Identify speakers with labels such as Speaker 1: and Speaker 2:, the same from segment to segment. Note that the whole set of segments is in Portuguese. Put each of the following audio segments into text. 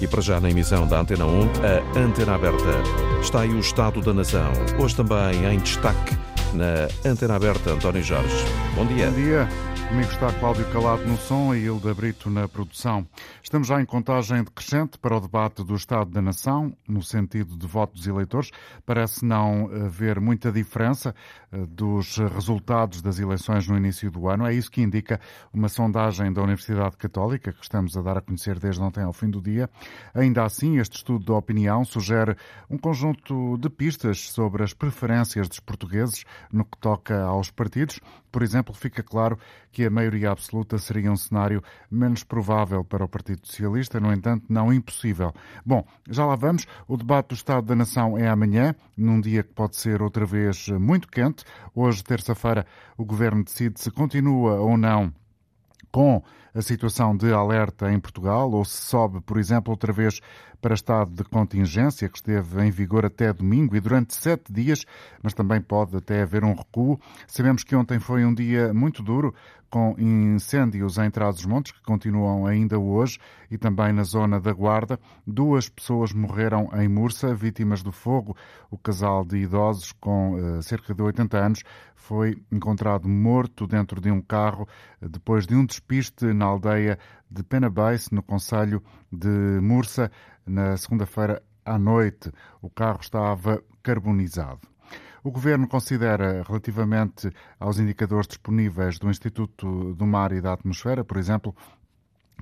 Speaker 1: E para já na emissão da Antena 1, a Antena Aberta. Está aí o Estado da Nação. Hoje também em destaque na Antena Aberta, António Jorge. Bom dia.
Speaker 2: Bom dia. Comigo está Cláudio Calado no som e Hilda Brito na produção. Estamos já em contagem decrescente para o debate do Estado da Nação, no sentido de voto dos eleitores. Parece não haver muita diferença dos resultados das eleições no início do ano. É isso que indica uma sondagem da Universidade Católica, que estamos a dar a conhecer desde ontem ao fim do dia. Ainda assim, este estudo de opinião sugere um conjunto de pistas sobre as preferências dos portugueses no que toca aos partidos. Por exemplo, fica claro que a maioria absoluta seria um cenário menos provável para o Partido Socialista, no entanto, não impossível. Bom, já lá vamos. O debate do Estado da Nação é amanhã, num dia que pode ser outra vez muito quente. Hoje, terça-feira, o Governo decide se continua ou não com a situação de alerta em Portugal ou se sobe, por exemplo, outra vez para estado de contingência, que esteve em vigor até domingo e durante sete dias, mas também pode até haver um recuo. Sabemos que ontem foi um dia muito duro, com incêndios em Trás-os-Montes, que continuam ainda hoje, e também na zona da Guarda. Duas pessoas morreram em Mursa, vítimas do fogo. O casal de idosos com uh, cerca de 80 anos foi encontrado morto dentro de um carro depois de um despiste na aldeia de Penabase, no Conselho de Mursa, na segunda-feira à noite. O carro estava carbonizado. O Governo considera, relativamente aos indicadores disponíveis do Instituto do Mar e da Atmosfera, por exemplo,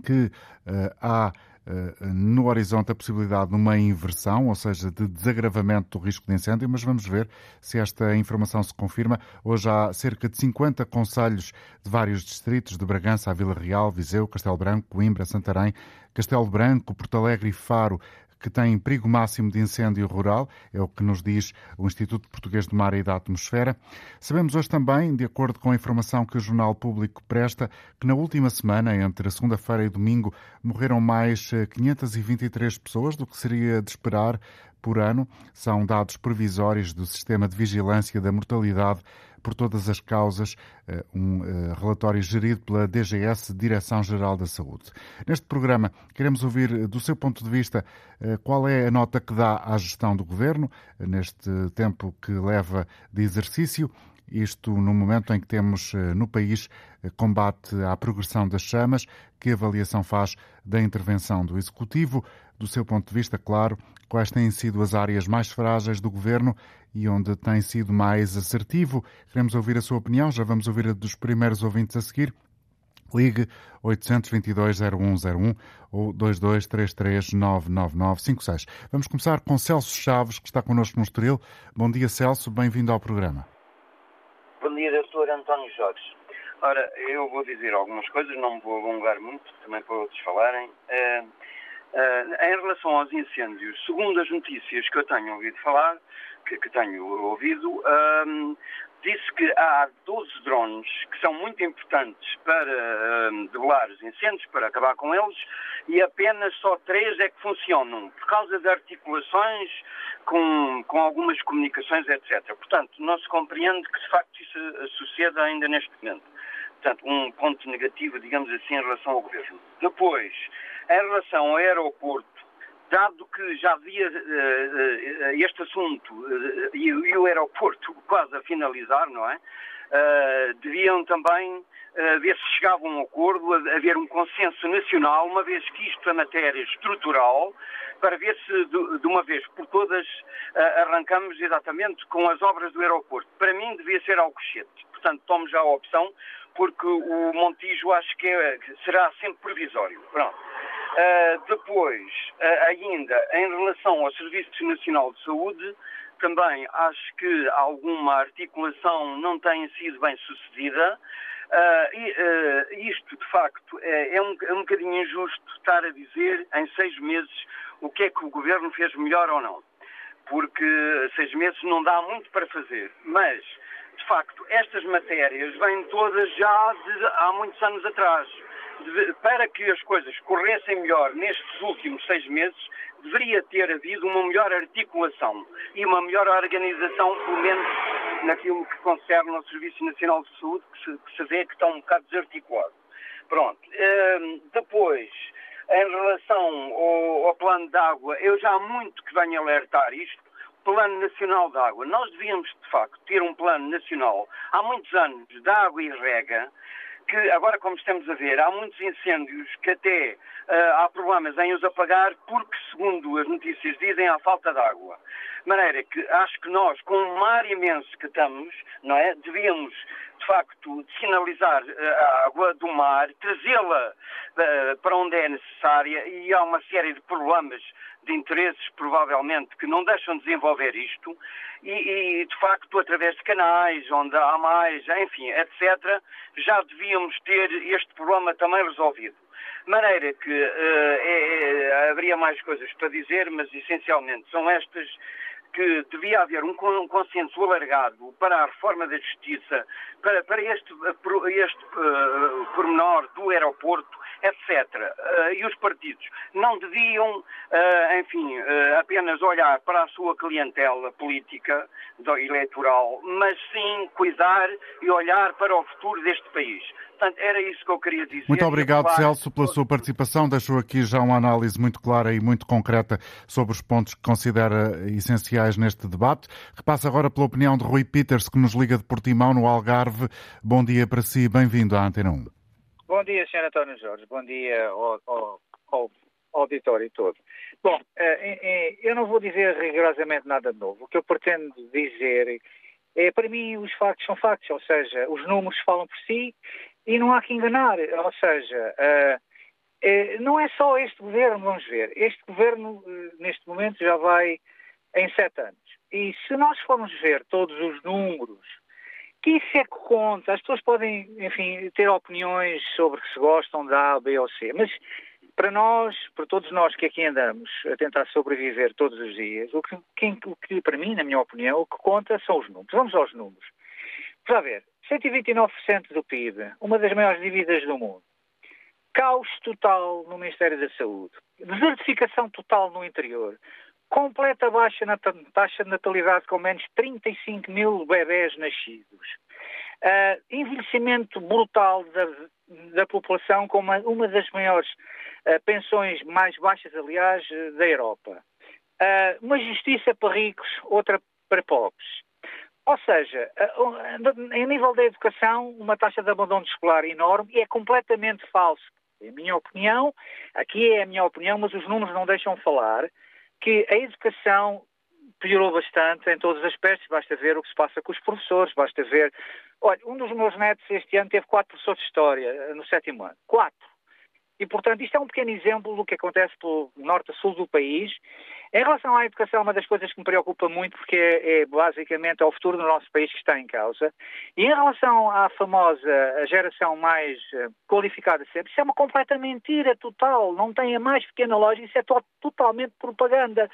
Speaker 2: que uh, há uh, no horizonte a possibilidade de uma inversão, ou seja, de desagravamento do risco de incêndio, mas vamos ver se esta informação se confirma. Hoje há cerca de 50 conselhos de vários distritos, de Bragança Vila Real, Viseu, Castelo Branco, Coimbra, Santarém, Castelo Branco, Porto Alegre e Faro, que têm perigo máximo de incêndio rural, é o que nos diz o Instituto Português do Mar e da Atmosfera. Sabemos hoje também, de acordo com a informação que o Jornal Público presta, que na última semana, entre segunda-feira e domingo, morreram mais 523 pessoas do que seria de esperar por ano. São dados provisórios do Sistema de Vigilância da Mortalidade por todas as causas, eh, um eh, relatório gerido pela DGS, Direção-Geral da Saúde. Neste programa, queremos ouvir, eh, do seu ponto de vista, qual é a nota que dá à gestão do Governo neste tempo que leva de exercício. Isto no momento em que temos no país combate à progressão das chamas, que avaliação faz da intervenção do Executivo, do seu ponto de vista, claro, quais têm sido as áreas mais frágeis do Governo e onde tem sido mais assertivo. Queremos ouvir a sua opinião, já vamos ouvir a dos primeiros ouvintes a seguir. Ligue 822-0101 ou 2233-99956. Vamos começar com Celso Chaves, que está connosco no Estoril. Bom dia, Celso. Bem-vindo ao programa.
Speaker 3: Bom dia, doutor António Jorge. Ora, eu vou dizer algumas coisas, não me vou alongar muito, também para outros falarem. Uh, uh, em relação aos incêndios, segundo as notícias que eu tenho ouvido falar, que, que tenho ouvido, um, disse que há 12 drones que são muito importantes para um, debelar os incêndios, para acabar com eles, e apenas só três é que funcionam, por causa de articulações com, com algumas comunicações, etc. Portanto, não se compreende que de facto isso suceda ainda neste momento. Portanto, um ponto negativo, digamos assim, em relação ao governo. Depois, em relação ao aeroporto, dado que já havia uh, uh, este assunto uh, e, e, o aeroporto quase a finalizar, não é? deviam também ver se chegava a um acordo, a, haver um consenso nacional, uma vez que isto é matéria estrutural, para ver se de, de uma vez por todas arrancamos exatamente com as obras do aeroporto. Para mim devia ser Alcochete. Portanto, tomo já a opção, porque o Montijo acho que é, será sempre provisório. Pronto. Uh, depois, uh, ainda, em relação ao Serviço Nacional de Saúde, também acho que alguma articulação não tem sido bem sucedida. Uh, e isto, de facto, é, é, um, é um bocadinho injusto estar a dizer em seis meses o que é que o governo fez melhor ou não. Porque seis meses não dá muito para fazer. Mas, de facto, estas matérias vêm todas já de há muitos anos atrás para que as coisas corressem melhor nestes últimos seis meses, deveria ter havido uma melhor articulação e uma melhor organização, pelo menos naquilo que concerne ao Serviço Nacional de Saúde, que se, que se vê que está um bocado desarticulado. Pronto. Uh, depois, em relação ao, ao plano de água, eu já há muito que venho alertar isto, Plano Nacional de Água. Nós devíamos, de facto, ter um plano nacional há muitos anos de água e rega, que agora, como estamos a ver, há muitos incêndios que até há problemas em os apagar porque, segundo as notícias dizem, há falta de água. De maneira que acho que nós, com o mar imenso que estamos, não é, devíamos de facto, sinalizar eh, a água do mar, trazê-la uh, para onde é necessária e há uma série de problemas de interesses, provavelmente, que não deixam de desenvolver isto e, e, de facto, através de canais onde há mais, enfim, etc., já devíamos ter este problema também resolvido. Maneira que uh, é, é, haveria mais coisas para dizer, mas essencialmente são estas que devia haver um consenso alargado para a reforma da justiça, para, para este, este uh, pormenor do aeroporto, etc. Uh, e os partidos não deviam, uh, enfim, uh, apenas olhar para a sua clientela política eleitoral, mas sim cuidar e olhar para o futuro deste país. Portanto, era isso que eu queria dizer.
Speaker 2: Muito obrigado, Celso, pela sua participação. Deixou aqui já uma análise muito clara e muito concreta sobre os pontos que considera essenciais neste debate. Repassa agora pela opinião de Rui Peters, que nos liga de Portimão, no Algarve. Bom dia para si, bem-vindo à Antena 1.
Speaker 4: Bom dia, Sr. António Jorge. Bom dia ao, ao, ao auditório todo. Bom, eh, eh, eu não vou dizer rigorosamente nada de novo. O que eu pretendo dizer é, para mim, os factos são factos, ou seja, os números falam por si e não há que enganar. Ou seja, uh, não é só este governo, vamos ver. Este governo, neste momento, já vai em sete anos. E se nós formos ver todos os números, que isso é que conta, as pessoas podem, enfim, ter opiniões sobre se gostam da A, B ou C, mas para nós, para todos nós que aqui andamos a tentar sobreviver todos os dias, o que, o que para mim, na minha opinião, o que conta são os números. Vamos aos números. Vamos ver, 129% do PIB, uma das maiores dívidas do mundo. Caos total no Ministério da Saúde. Desertificação total no interior. Completa baixa taxa de natalidade com menos 35 mil bebés nascidos. Uh, envelhecimento brutal da, da população com uma, uma das maiores uh, pensões mais baixas, aliás, da Europa. Uh, uma justiça para ricos, outra para pobres. Ou seja, em nível da educação, uma taxa de abandono escolar enorme e é completamente falso. É a minha opinião, aqui é a minha opinião, mas os números não deixam falar, que a educação piorou bastante em todos os aspectos. Basta ver o que se passa com os professores, basta ver. Olha, um dos meus netos este ano teve quatro professores de História no sétimo ano. Quatro. E, portanto, isto é um pequeno exemplo do que acontece pelo norte a sul do país em relação à educação, uma das coisas que me preocupa muito, porque é, é basicamente é o futuro do nosso país que está em causa, e em relação à famosa geração mais uh, qualificada sempre, isso é uma completa mentira total, não tem a mais pequena lógica, isso é to totalmente propaganda.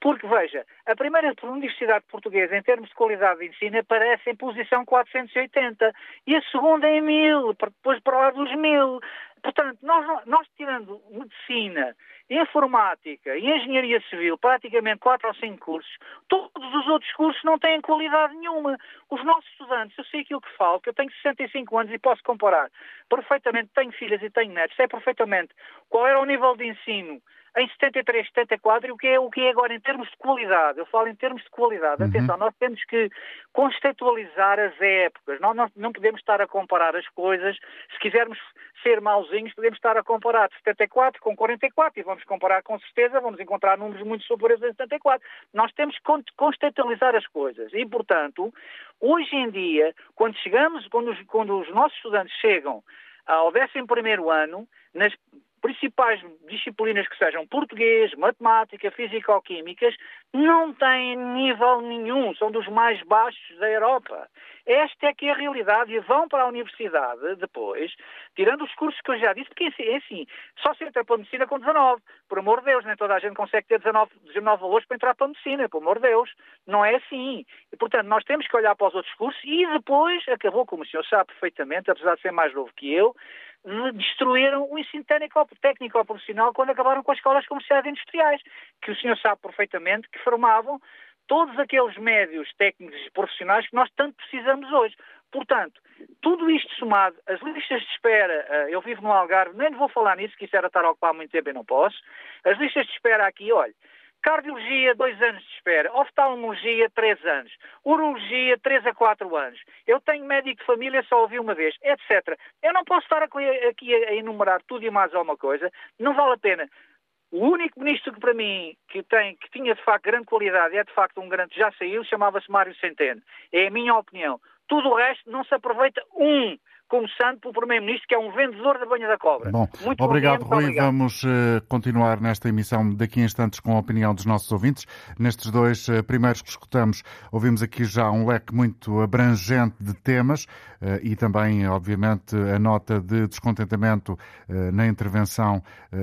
Speaker 4: Porque, veja, a primeira universidade portuguesa, em termos de qualidade de ensino, aparece em posição 480, e a segunda em 1000, depois para lá dos 1000. Portanto, nós, nós tirando medicina, informática e engenharia civil, praticamente quatro ou cinco cursos, todos os outros cursos não têm qualidade nenhuma. Os nossos estudantes, eu sei aquilo que falo, que eu tenho 65 anos e posso comparar perfeitamente, tenho filhas e tenho netos, sei perfeitamente qual era o nível de ensino em 73, 74 e o que, é, o que é agora em termos de qualidade. Eu falo em termos de qualidade. Uhum. Atenção, nós temos que contextualizar as épocas. Nós não, não podemos estar a comparar as coisas. Se quisermos ser mauzinhos, podemos estar a comparar 74 com 44 e vamos comparar com certeza, vamos encontrar números muito superiores a 74. Nós temos que contextualizar as coisas e, portanto, hoje em dia, quando chegamos, quando os, quando os nossos estudantes chegam ao 11 ano, nas principais disciplinas que sejam português, matemática, físico-químicas, não têm nível nenhum, são dos mais baixos da Europa. Esta é que é a realidade e vão para a universidade depois, tirando os cursos que eu já disse, porque é assim, só se entra para a medicina com 19, por amor de Deus, nem toda a gente consegue ter 19, 19 valores para entrar para a medicina, por amor de Deus, não é assim. E, portanto, nós temos que olhar para os outros cursos e depois acabou, como o senhor sabe perfeitamente, apesar de ser mais novo que eu, destruíram o ensino técnico profissional quando acabaram com as escolas comerciais e industriais, que o senhor sabe perfeitamente que formavam todos aqueles médios técnicos e profissionais que nós tanto precisamos hoje. Portanto, Tudo isto somado, as listas de espera, uh, eu vivo no Algarve, nem vou falar nisso, que isso era estar a ocupar muito tempo e não posso. As listas de espera aqui, olha, Cardiologia, dois anos de espera. Oftalmologia, três anos. Urologia, três a quatro anos. Eu tenho médico de família, só ouvi uma vez, etc. Eu não posso estar aqui a enumerar tudo e mais alguma coisa. Não vale a pena. O único ministro que para mim que, tem, que tinha de facto grande qualidade, é de facto um grande, já saiu, chamava-se Mário Centeno. É a minha opinião. Tudo o resto não se aproveita um começando pelo Primeiro-Ministro, que é um vendedor da banha da cobra.
Speaker 2: Bom, muito obrigado, bom dia, Rui. Obrigado. Vamos uh, continuar nesta emissão daqui a instantes com a opinião dos nossos ouvintes. Nestes dois uh, primeiros que escutamos, ouvimos aqui já um leque muito abrangente de temas uh, e também, obviamente, a nota de descontentamento na intervenção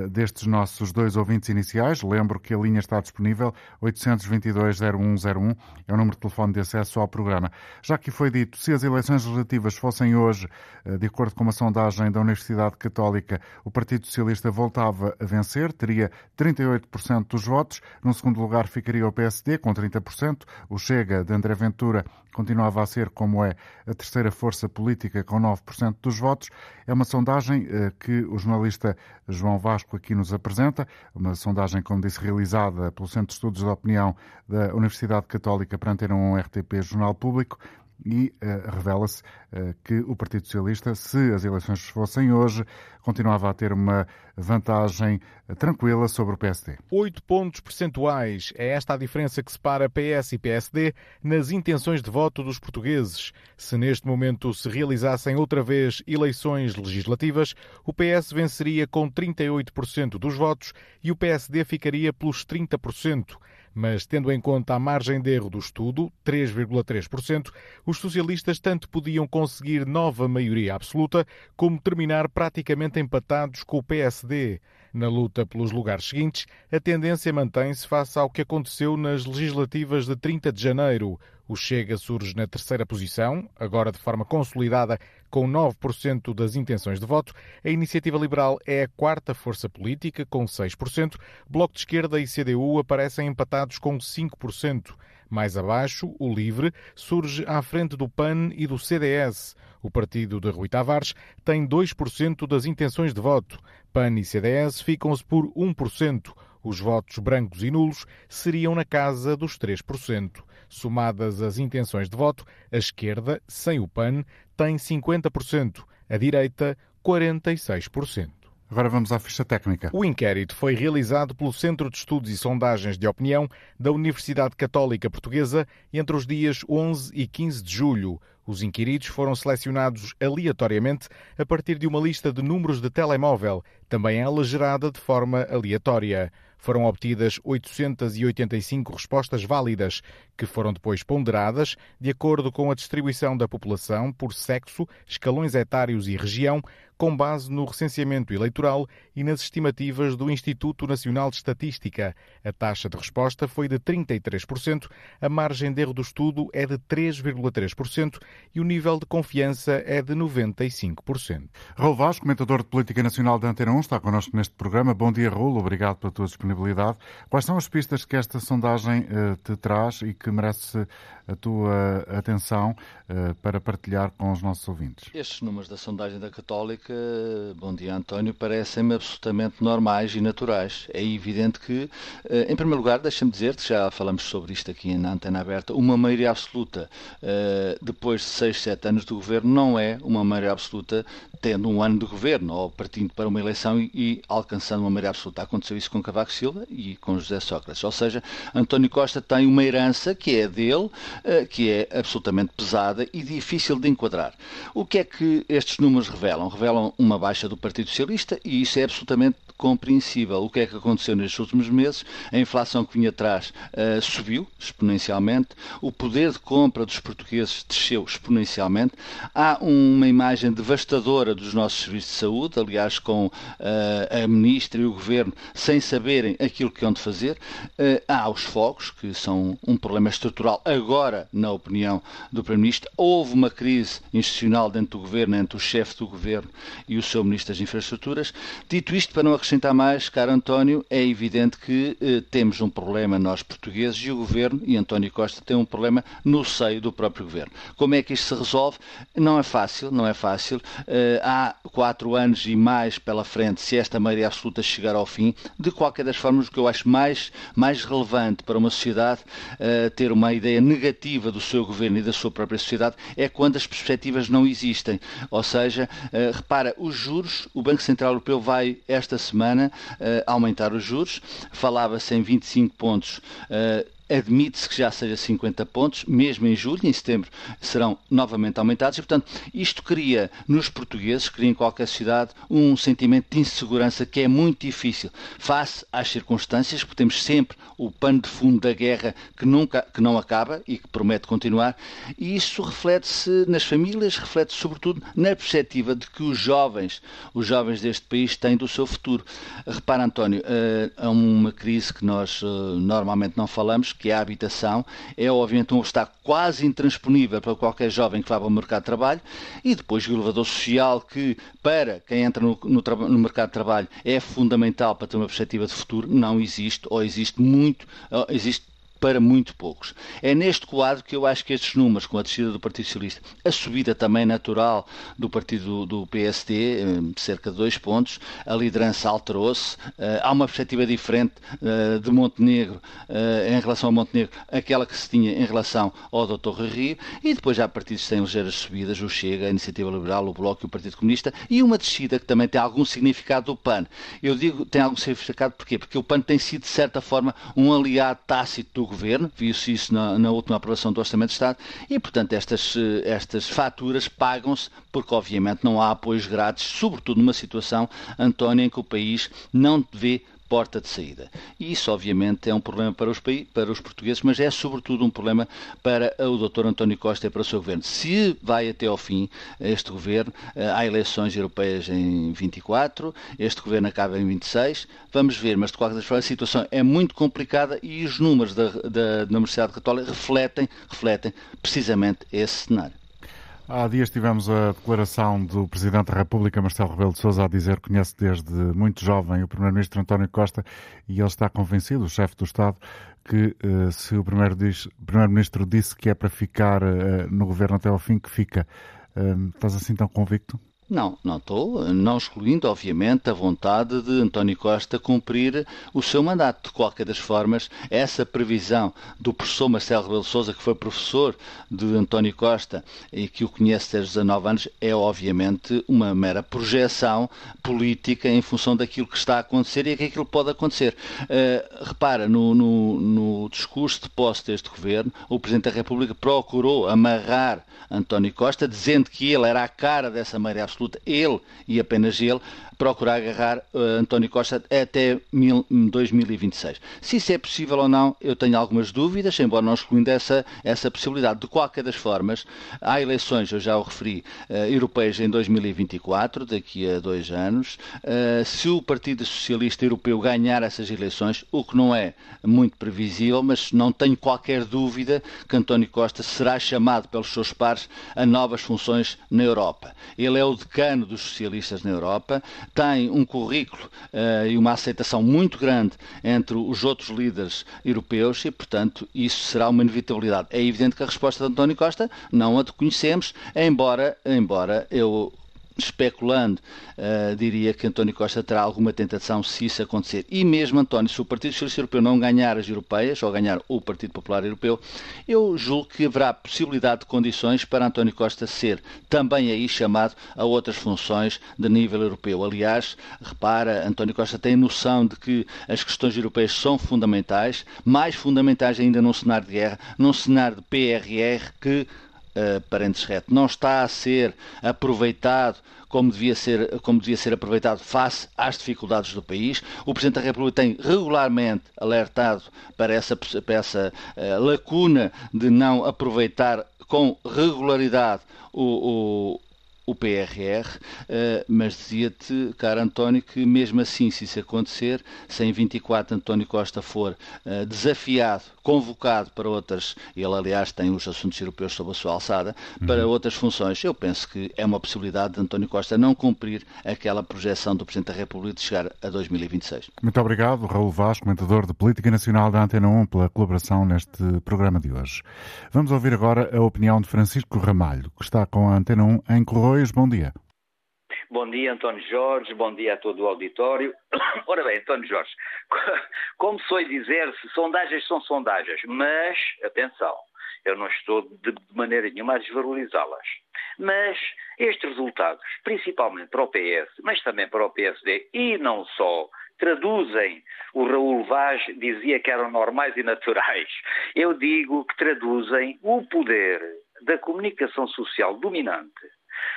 Speaker 2: destes nossos dois ouvintes iniciais. Lembro que a linha está disponível, 822-0101, é o número de telefone de acesso ao programa. Já que foi dito, se as eleições legislativas fossem hoje de acordo com uma sondagem da Universidade Católica, o Partido Socialista voltava a vencer, teria 38% dos votos. No segundo lugar ficaria o PSD, com 30%. O Chega, de André Ventura, continuava a ser, como é, a terceira força política, com 9% dos votos. É uma sondagem eh, que o jornalista João Vasco aqui nos apresenta, uma sondagem, como disse, realizada pelo Centro de Estudos da Opinião da Universidade Católica para ter um RTP Jornal Público e uh, revela-se uh, que o Partido Socialista, se as eleições fossem hoje, continuava a ter uma vantagem uh, tranquila sobre o PSD.
Speaker 5: Oito pontos percentuais é esta a diferença que separa PS e PSD nas intenções de voto dos portugueses. Se neste momento se realizassem outra vez eleições legislativas, o PS venceria com 38% dos votos e o PSD ficaria pelos 30% mas tendo em conta a margem de erro do estudo, 3,3%, os socialistas tanto podiam conseguir nova maioria absoluta como terminar praticamente empatados com o PSD. Na luta pelos lugares seguintes, a tendência mantém-se face ao que aconteceu nas legislativas de 30 de janeiro. O Chega surge na terceira posição, agora de forma consolidada, com 9% das intenções de voto. A Iniciativa Liberal é a quarta força política, com 6%. Bloco de Esquerda e CDU aparecem empatados com 5%. Mais abaixo, o LIVRE surge à frente do PAN e do CDS. O partido de Rui Tavares tem 2% das intenções de voto. PAN e CDS ficam-se por 1%. Os votos brancos e nulos seriam na casa dos 3%. Somadas as intenções de voto, a esquerda, sem o PAN, tem 50%, a direita, 46%.
Speaker 2: Agora vamos à ficha técnica.
Speaker 5: O inquérito foi realizado pelo Centro de Estudos e Sondagens de Opinião da Universidade Católica Portuguesa entre os dias 11 e 15 de julho. Os inquiridos foram selecionados aleatoriamente a partir de uma lista de números de telemóvel, também ela gerada de forma aleatória. Foram obtidas 885 respostas válidas, que foram depois ponderadas de acordo com a distribuição da população por sexo, escalões etários e região, com base no recenseamento eleitoral e nas estimativas do Instituto Nacional de Estatística. A taxa de resposta foi de 33%, a margem de erro do estudo é de 3,3% e o nível de confiança é de 95%.
Speaker 2: Raul Vaz, comentador de Política Nacional da Antena 1, está connosco neste programa. Bom dia, Raul. Obrigado pela tua disponibilidade. Quais são as pistas que esta sondagem uh, te traz e que merece a tua atenção uh, para partilhar com os nossos ouvintes?
Speaker 6: Estes números da sondagem da Católica, bom dia, António, parecem-me absolutamente normais e naturais. É evidente que, uh, em primeiro lugar, deixa-me dizer que já falamos sobre isto aqui na antena aberta, uma maioria absoluta depois de 6, 7 anos de governo não é uma maioria absoluta tendo um ano de governo ou partindo para uma eleição e, e alcançando uma maioria absoluta. Aconteceu isso com Cavaco Silva e com José Sócrates. Ou seja, António Costa tem uma herança que é dele, eh, que é absolutamente pesada e difícil de enquadrar. O que é que estes números revelam? Revelam uma baixa do Partido Socialista e isso é absolutamente compreensível. O que é que aconteceu nestes últimos meses? A inflação que vinha atrás uh, subiu exponencialmente, o poder de compra dos portugueses desceu exponencialmente, há uma imagem devastadora dos nossos serviços de saúde, aliás, com uh, a Ministra e o Governo sem saberem aquilo que hão de fazer. Uh, há os fogos, que são um problema estrutural agora, na opinião do Primeiro-Ministro. Houve uma crise institucional dentro do Governo, entre o chefe do Governo e o seu Ministro das Infraestruturas. Dito isto, para não acrescentar mais, caro António, é evidente que eh, temos um problema nós portugueses e o Governo, e António Costa tem um problema no seio do próprio Governo. Como é que isto se resolve? Não é fácil, não é fácil. Eh, há quatro anos e mais pela frente, se esta maioria absoluta chegar ao fim, de qualquer das formas, o que eu acho mais, mais relevante para uma sociedade eh, ter uma ideia negativa do seu Governo e da sua própria sociedade é quando as perspectivas não existem. Ou seja, eh, repara, os juros, o Banco Central Europeu vai esta semana uh, aumentar os juros. Falava-se em 25 pontos uh, admite-se que já seja 50 pontos, mesmo em julho, em setembro serão novamente aumentados, e portanto isto cria nos portugueses, cria em qualquer cidade, um sentimento de insegurança que é muito difícil face às circunstâncias, porque temos sempre o pano de fundo da guerra que, nunca, que não acaba e que promete continuar, e isso reflete-se nas famílias, reflete-se sobretudo na perspectiva de que os jovens, os jovens deste país têm do seu futuro. Repara, António, há uma crise que nós eh, normalmente não falamos, que é a habitação, é obviamente um obstáculo quase intransponível para qualquer jovem que vá para o mercado de trabalho, e depois o elevador social, que para quem entra no, no, no mercado de trabalho é fundamental para ter uma perspectiva de futuro, não existe, ou existe muito, existe para muito poucos. É neste quadro que eu acho que estes números, com a descida do Partido Socialista, a subida também natural do partido do PSD, eh, cerca de dois pontos, a liderança alterou-se, eh, há uma perspectiva diferente eh, de Montenegro em relação a Montenegro, aquela que se tinha em relação ao Dr. Rio, e depois há partidos que têm ligeiras subidas, o Chega, a Iniciativa Liberal, o Bloco e o Partido Comunista, e uma descida que também tem algum significado do PAN. Eu digo tem algum significado porquê? Porque o PAN tem sido, de certa forma, um aliado tácito do governo, viu-se isso na, na, última aprovação do Orçamento de Estado, e, portanto, estas, eh, estas faturas pagam-se porque, obviamente, não há apoios grátis, sobretudo numa situação, António, em que o país não vê porta de saída. E isso, obviamente, é um problema para os, para os portugueses, mas é sobretudo um problema para o Dr. António Costa e para o seu governo. Se vai até ao fim este governo, eh, há eleições europeias em 24, este governo acaba em 26, vamos ver, mas de qualquer forma a situação é muito complicada e os números da, da, da Universidade Católica refletem, refletem precisamente esse cenário.
Speaker 2: Há dias tivemos a declaração do Presidente da República, Marcelo Rebelo de Sousa, a dizer que conhece desde muito jovem o Primeiro-Ministro António Costa e ele está convencido, o chefe do Estado, que uh, se o Primeiro-Ministro disse que é para ficar uh, no governo até ao fim, que fica. Uh, estás assim tão convicto?
Speaker 6: Não, não estou, não excluindo, obviamente, a vontade de António Costa cumprir o seu mandato. De qualquer das formas, essa previsão do professor Marcelo Rebelo Sousa, que foi professor de António Costa e que o conhece desde 19 anos, é obviamente uma mera projeção política em função daquilo que está a acontecer e que aquilo pode acontecer. Uh, repara, no, no, no discurso de posse deste governo, o Presidente da República procurou amarrar António Costa, dizendo que ele era a cara dessa maré absoluta, ele e apenas ele, procurar agarrar uh, António Costa até mil, 2026. Se isso é possível ou não, eu tenho algumas dúvidas, embora não excluindo essa, essa possibilidade. De qualquer das formas, há eleições, eu já o referi, uh, europeias em 2024, daqui a dois anos. Uh, se o Partido Socialista Europeu ganhar essas eleições, o que não é muito previsível, mas não tenho qualquer dúvida que António Costa será chamado pelos seus pares a novas funções na Europa. Ele é o decano dos socialistas na Europa, tem um currículo uh, e uma aceitação muito grande entre os outros líderes europeus e, portanto, isso será uma inevitabilidade. É evidente que a resposta de António Costa não a conhecemos, embora, embora eu especulando, uh, diria que António Costa terá alguma tentação se isso acontecer. E mesmo, António, se o Partido Socialista Europeu não ganhar as europeias, ou ganhar o Partido Popular Europeu, eu julgo que haverá possibilidade de condições para António Costa ser também aí chamado a outras funções de nível europeu. Aliás, repara, António Costa tem noção de que as questões europeias são fundamentais, mais fundamentais ainda num cenário de guerra, num cenário de PRR que uh, parênteses reto, não está a ser aproveitado como devia, ser, como devia ser aproveitado face às dificuldades do país. O Presidente da República tem regularmente alertado para essa, para essa uh, lacuna de não aproveitar com regularidade o, o PRR, uh, mas dizia-te, caro António, que mesmo assim, se isso acontecer, se em 24 António Costa for uh, desafiado, convocado para outras, ele aliás tem os assuntos europeus sob a sua alçada, para uhum. outras funções, eu penso que é uma possibilidade de António Costa não cumprir aquela projeção do Presidente da República de chegar a 2026.
Speaker 2: Muito obrigado, Raul Vaz, comentador de Política Nacional da Antena 1, pela colaboração neste programa de hoje. Vamos ouvir agora a opinião de Francisco Ramalho, que está com a Antena 1 em Bom dia.
Speaker 7: Bom dia, António Jorge, bom dia a todo o auditório. Ora bem, António Jorge, como sou dizer, sondagens são sondagens, mas, atenção, eu não estou de maneira nenhuma a desvalorizá-las. Mas estes resultados, principalmente para o PS, mas também para o PSD, e não só, traduzem, o Raul Vaz dizia que eram normais e naturais. Eu digo que traduzem o poder da comunicação social dominante,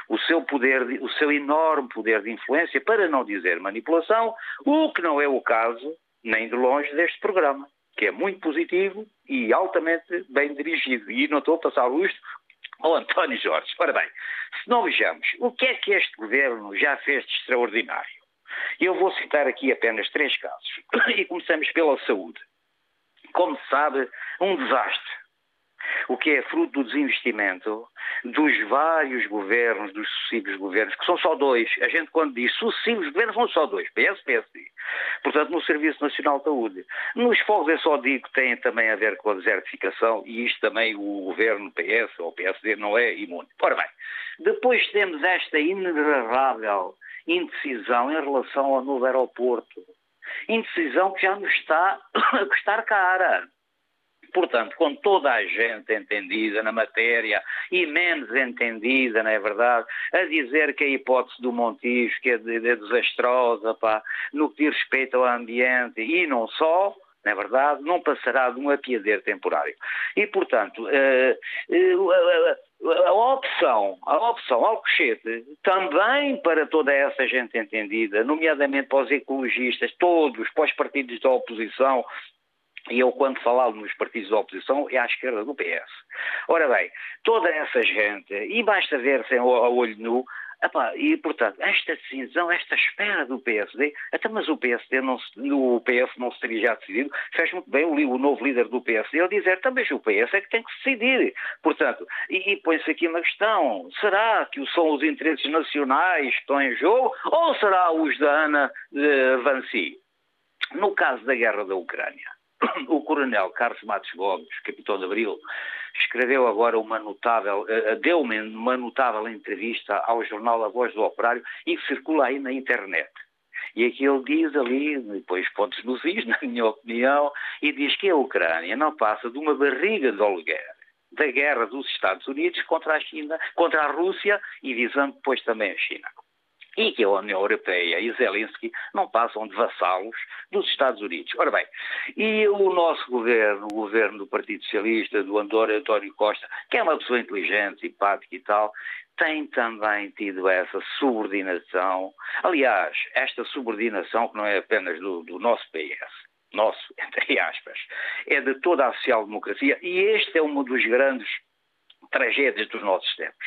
Speaker 7: o seu poder, o seu enorme poder de influência, para não dizer manipulação, o que não é o caso, nem de longe, deste programa, que é muito positivo e altamente bem dirigido. E não estou a passar o isto ao António Jorge. Ora bem, se não vejamos, o que é que este governo já fez de extraordinário? Eu vou citar aqui apenas três casos. E começamos pela saúde. Como se sabe, um desastre. O que é fruto do desinvestimento dos vários governos, dos sucessivos governos, que são só dois. A gente, quando diz sucessivos governos, são só dois: PS, PSD. Portanto, no Serviço Nacional de Saúde. Nos fogos, eu só digo que tem também a ver com a desertificação e isto também o governo PS ou PSD não é imune. Ora bem, depois temos esta inerrável indecisão em relação ao novo aeroporto. Indecisão que já nos está a custar cara. Portanto, com toda a gente entendida na matéria e menos entendida, não é verdade, a dizer que a hipótese do Montijo que é, de desastrosa pá, no que diz respeito ao ambiente e não só, não é verdade, não passará de um apiadeiro temporário. E, portanto, uh, uh, a opção, a opção Alcochete, também para toda essa gente entendida, nomeadamente para os ecologistas, todos, para os partidos da oposição, e eu, quando falava nos partidos da oposição, é à esquerda do PS. Ora bem, toda essa gente, e basta ver sem o olho nu, Epá, e, portanto, esta decisão, esta espera do PSD, até mas o PSD não o PS não se teria já decidido, fez muito bem o, o novo líder do PSD a dizer também o PS é que tem que decidir. Portanto, e, e põe-se aqui uma questão, será que são os interesses nacionais que estão em jogo ou será os da Ana de Vancy? No caso da guerra da Ucrânia, o coronel Carlos Matos Gomes, capitão de Abril, escreveu agora uma notável, uh, deu uma notável entrevista ao jornal A Voz do Operário e circula aí na internet. E aqui ele diz ali, depois pontos nos is, na minha opinião, e diz que a Ucrânia não passa de uma barriga de aluguer da guerra dos Estados Unidos contra a China, contra a Rússia e visando depois também a China e que a União Europeia e Zelensky não passam de vassalos dos Estados Unidos. Ora bem, e o nosso governo, o governo do Partido Socialista, do Andor António Costa, que é uma pessoa inteligente, simpática e tal, tem também tido essa subordinação. Aliás, esta subordinação que não é apenas do, do nosso PS, nosso, entre aspas, é de toda a social-democracia e este é um dos grandes tragédias dos nossos tempos.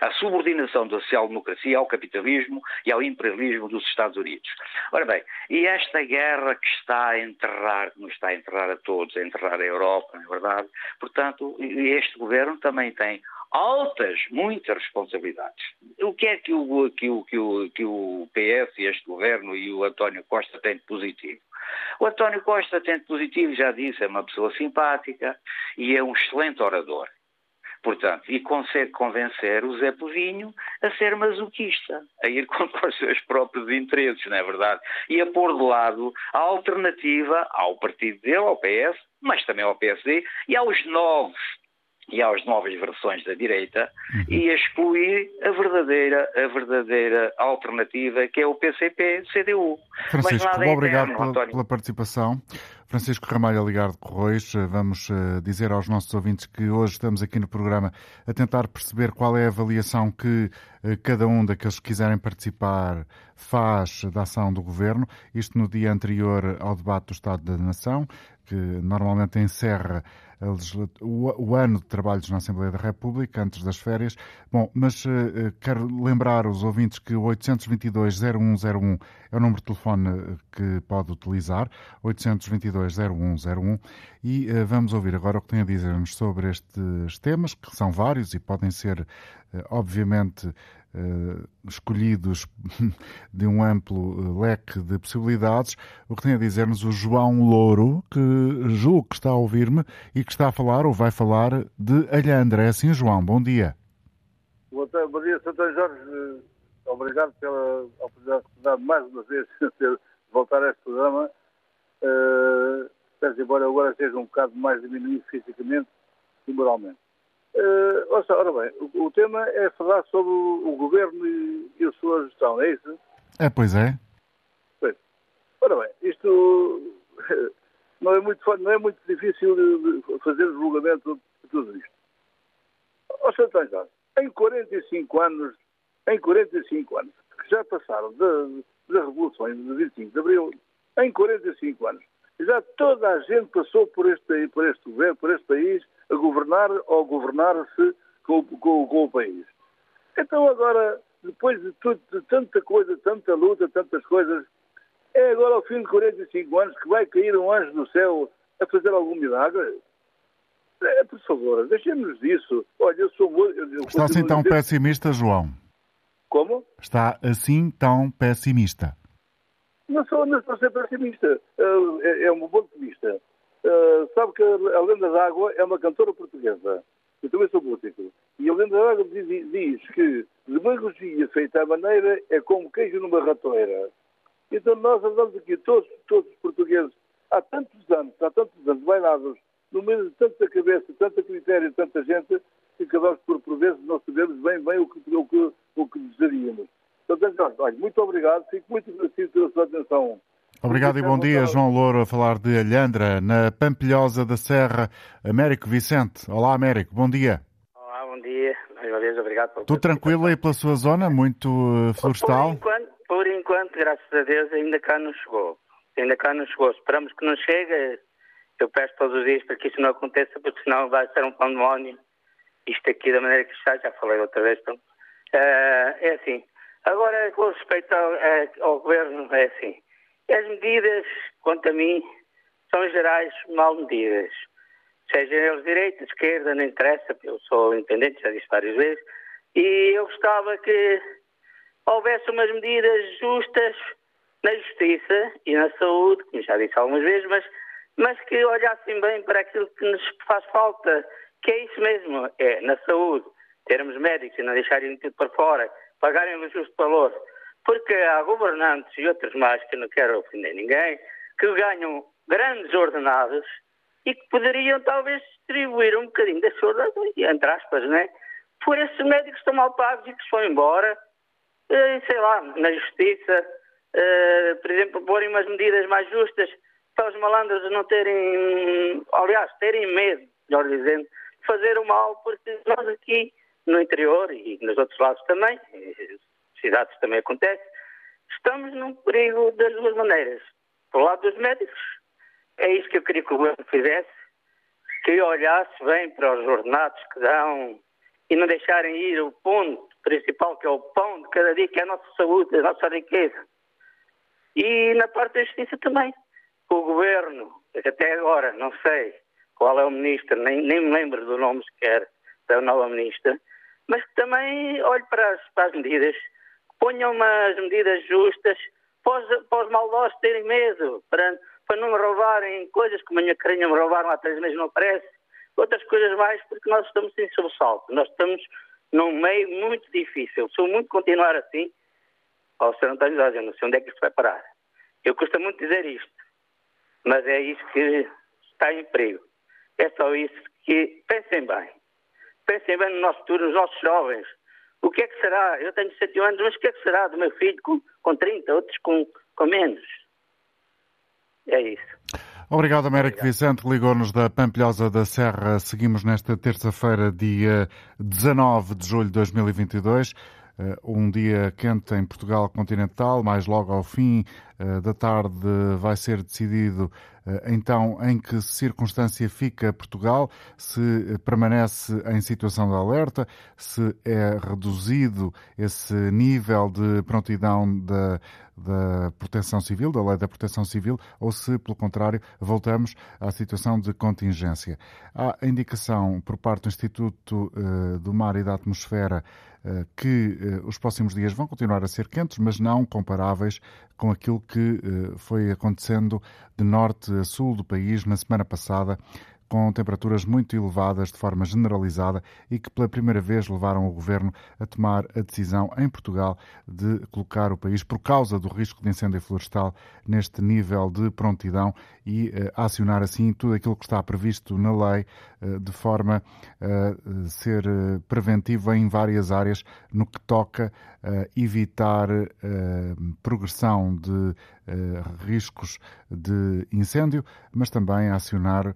Speaker 7: A subordinação da social-democracia ao capitalismo e ao imperialismo dos Estados Unidos. Ora bem, e esta guerra que está a enterrar, que nos está a enterrar a todos, a enterrar a Europa, não é verdade? Portanto, este governo também tem altas, muitas responsabilidades. O que é que o, que o, que o, que o PS, este governo e o António Costa têm de positivo? O António Costa tem de positivo, já disse, é uma pessoa simpática e é um excelente orador. Portanto, e consegue convencer o Zé Povinho a ser masoquista, a ir contra os seus próprios interesses, não é verdade? E a pôr de lado a alternativa ao partido dele, ao PS, mas também ao PSD e aos novos e às novas versões da direita uhum. e excluir a verdadeira, a verdadeira alternativa que é o PCP-CDU.
Speaker 2: Francisco, é obrigado eterno, pela, pela, participação. Francisco Ramalho a ligar de Corroios. Vamos uh, dizer aos nossos ouvintes que hoje estamos aqui no programa a tentar perceber qual é a avaliação que uh, cada um daqueles que quiserem participar faz da ação do Governo. Isto no dia anterior ao debate do Estado da Nação, que normalmente encerra o, ano de trabalhos na Assembleia da República, antes das férias. Bom, mas uh, quero lembrar os ouvintes que o 822-0101 é o número de telefone eh, que pode utilizar, 822-0101, e uh, vamos ouvir agora o que tem a dizer-nos sobre estes temas, que são vários e podem ser, uh, obviamente, escolhidos de um amplo leque de possibilidades, o que tem a dizer-nos o João Louro, que julgo que está a ouvir-me e que está a falar ou vai falar de Alhandra. É assim, João? Bom dia.
Speaker 8: Bom, dia, Sr. Jorge. Obrigado pela oportunidade mais uma vez de voltar a este programa. Uh, embora agora seja um bocado mais diminuído fisicamente e moralmente. Uh, ora bem, o, o, tema é falar sobre o, o governo e, e, a sua gestão, é isso?
Speaker 2: É, pois é.
Speaker 8: Pois. Ora bem, isto não é muito, não é muito difícil fazer julgamento de tudo isto. Ó, Sr. António, em 45 anos, em 45 anos, que já passaram das revoluções de 25 de Abril, em 45 anos, já toda a gente passou por este, por este governo, por este país, a governar ou governar-se com, com, com, o país. Então agora, depois de, tudo, de tanta coisa, tanta luta, tantas coisas, é agora ao fim de 45 anos que vai cair um anjo do céu a fazer algum milagre? É, por favor, deixemos disso. Olha, eu sou. Eu
Speaker 2: Está assim tão dizer... pessimista, João?
Speaker 8: Como?
Speaker 2: Está assim tão pessimista?
Speaker 8: Não sou, não ser pessimista. É, é um ponto de vista. Uh, sabe que a Lenda d'Água é uma cantora portuguesa. Eu também sou músico. E a Lenda d'Água diz, diz que demagogia feita à maneira é como queijo numa ratoeira. Então nós andamos aqui, todos, todos os portugueses, há tantos anos, há tantos anos, bainados, no meio de tanta cabeça, tanta critério, tanta gente, que acabamos por, por vezes, não sabemos bem, bem o que, o que, o que desejaríamos. Portanto, olha, muito obrigado, fico muito agradecido pela sua atenção.
Speaker 2: Obrigado e bom dia, João Louro, a falar de Alhandra, na Pampilhosa da Serra. Américo Vicente. Olá, Américo, bom dia.
Speaker 9: Olá, bom dia. Mais uma vez, obrigado.
Speaker 2: Tudo tranquilo aí pela sua zona? Muito uh, florestal?
Speaker 9: Por enquanto, por enquanto, graças a Deus, ainda cá não chegou. Ainda cá não chegou. Esperamos que não chegue. Eu peço todos os dias para que isso não aconteça, porque senão vai ser um pandemónio. Isto aqui, da maneira que está, já falei outra vez. Então, uh, é assim. Agora, com respeito ao, eh, ao governo, é assim. As medidas, quanto a mim, são gerais mal medidas. Sejam eles direita, esquerda, não interessa, eu sou independente, já disse várias vezes, e eu gostava que houvesse umas medidas justas na justiça e na saúde, como já disse algumas vezes, mas, mas que olhassem bem para aquilo que nos faz falta, que é isso mesmo, é na saúde, termos médicos e não deixarem tudo para fora, pagarem o justo valor. Porque há governantes e outros mais, que não quero ofender ninguém, que ganham grandes ordenados e que poderiam talvez distribuir um bocadinho das suas, entre aspas, né? por esses médicos que estão mal pagos e que se foram embora, eh, sei lá, na justiça, eh, por exemplo, porem umas medidas mais justas para os malandros não terem, aliás, terem medo, melhor dizendo, de fazer o mal, porque nós aqui no interior e nos outros lados também, cidades também acontece, estamos num perigo das duas maneiras. Por lado dos médicos, é isso que eu queria que o governo fizesse, que olhasse bem para os ordenados que dão e não deixarem ir o ponto principal, que é o pão de cada dia, que é a nossa saúde, a nossa riqueza. E na parte da justiça também. O governo, até agora, não sei qual é o ministro, nem, nem me lembro do nome sequer da nova ministra, mas que também olhe para as, para as medidas, ponham umas medidas justas para os, maldosos terem medo, para, para não me roubarem coisas como a minha carinha me roubaram há três meses, não aparece, outras coisas mais, porque nós estamos sem sobressalto, nós estamos num meio muito difícil. Se o mundo continuar assim, ao Sr. António Jorge, eu não sei onde é que isto vai parar. Eu custa muito dizer isto, mas é isso que está em perigo. É só isso que pensem bem pensem bem no nosso futuro, nos nossos jovens. O que é que será? Eu tenho 71 anos, mas o que é que será do meu filho com, com 30, outros com, com menos? É isso.
Speaker 2: Obrigado, Américo Vicente, que ligou-nos da Pampilhosa da Serra. Seguimos nesta terça-feira, dia 19 de julho de 2022. Eh, um dia quente em Portugal continental, mais logo ao fim eh, da tarde vai ser decidido eh, então em que circunstância fica Portugal, se permanece em situação de alerta, se é reduzido esse nível de prontidão da, da proteção civil, da lei da proteção civil, ou se, pelo contrário, voltamos à situação de contingência. Há indicação por parte do Instituto do Mar e da Atmosfera que eh, os próximos dias vão continuar a ser quentes, mas não comparáveis com aquilo que eh, foi acontecendo de norte a sul do país na semana passada, com temperaturas muito elevadas de forma generalizada e que pela primeira vez levaram o governo a tomar a decisão em Portugal de colocar o país, por causa do risco de incêndio florestal, neste nível de prontidão e uh, acionar assim tudo aquilo que está previsto na lei uh, de forma a ser preventivo em várias áreas no que toca a evitar progressão de riscos de incêndio, mas também a acionar eh,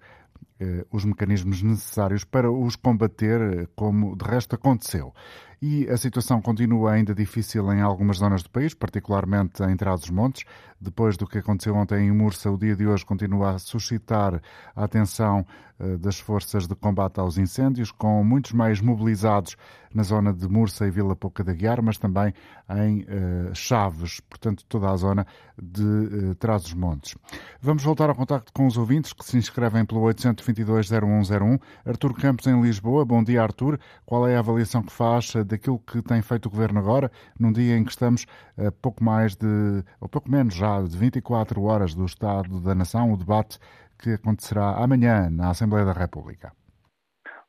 Speaker 2: os mecanismos necessários para os combater, eh, como de resto aconteceu. E a situação continua ainda difícil em algumas zonas do país, particularmente em Trás-os-Montes. Depois do que aconteceu ontem em Mursa, o dia de hoje continua a suscitar a atenção eh, das forças de combate aos incêndios, com muitos meios mobilizados na zona de Mursa e Vila Pouca da Guiar, mas também em uh, Chaves, portanto toda a zona de uh, Trás-os-Montes. Vamos voltar ao contacto com os ouvintes que se inscrevem pelo 822-0101. Artur Campos em Lisboa. Bom dia, Artur. Qual é a avaliação que faz daquilo que tem feito o Governo agora, num dia em que estamos a pouco mais de, ou pouco menos já, de 24 horas do Estado da Nação, o debate que acontecerá amanhã na Assembleia da República?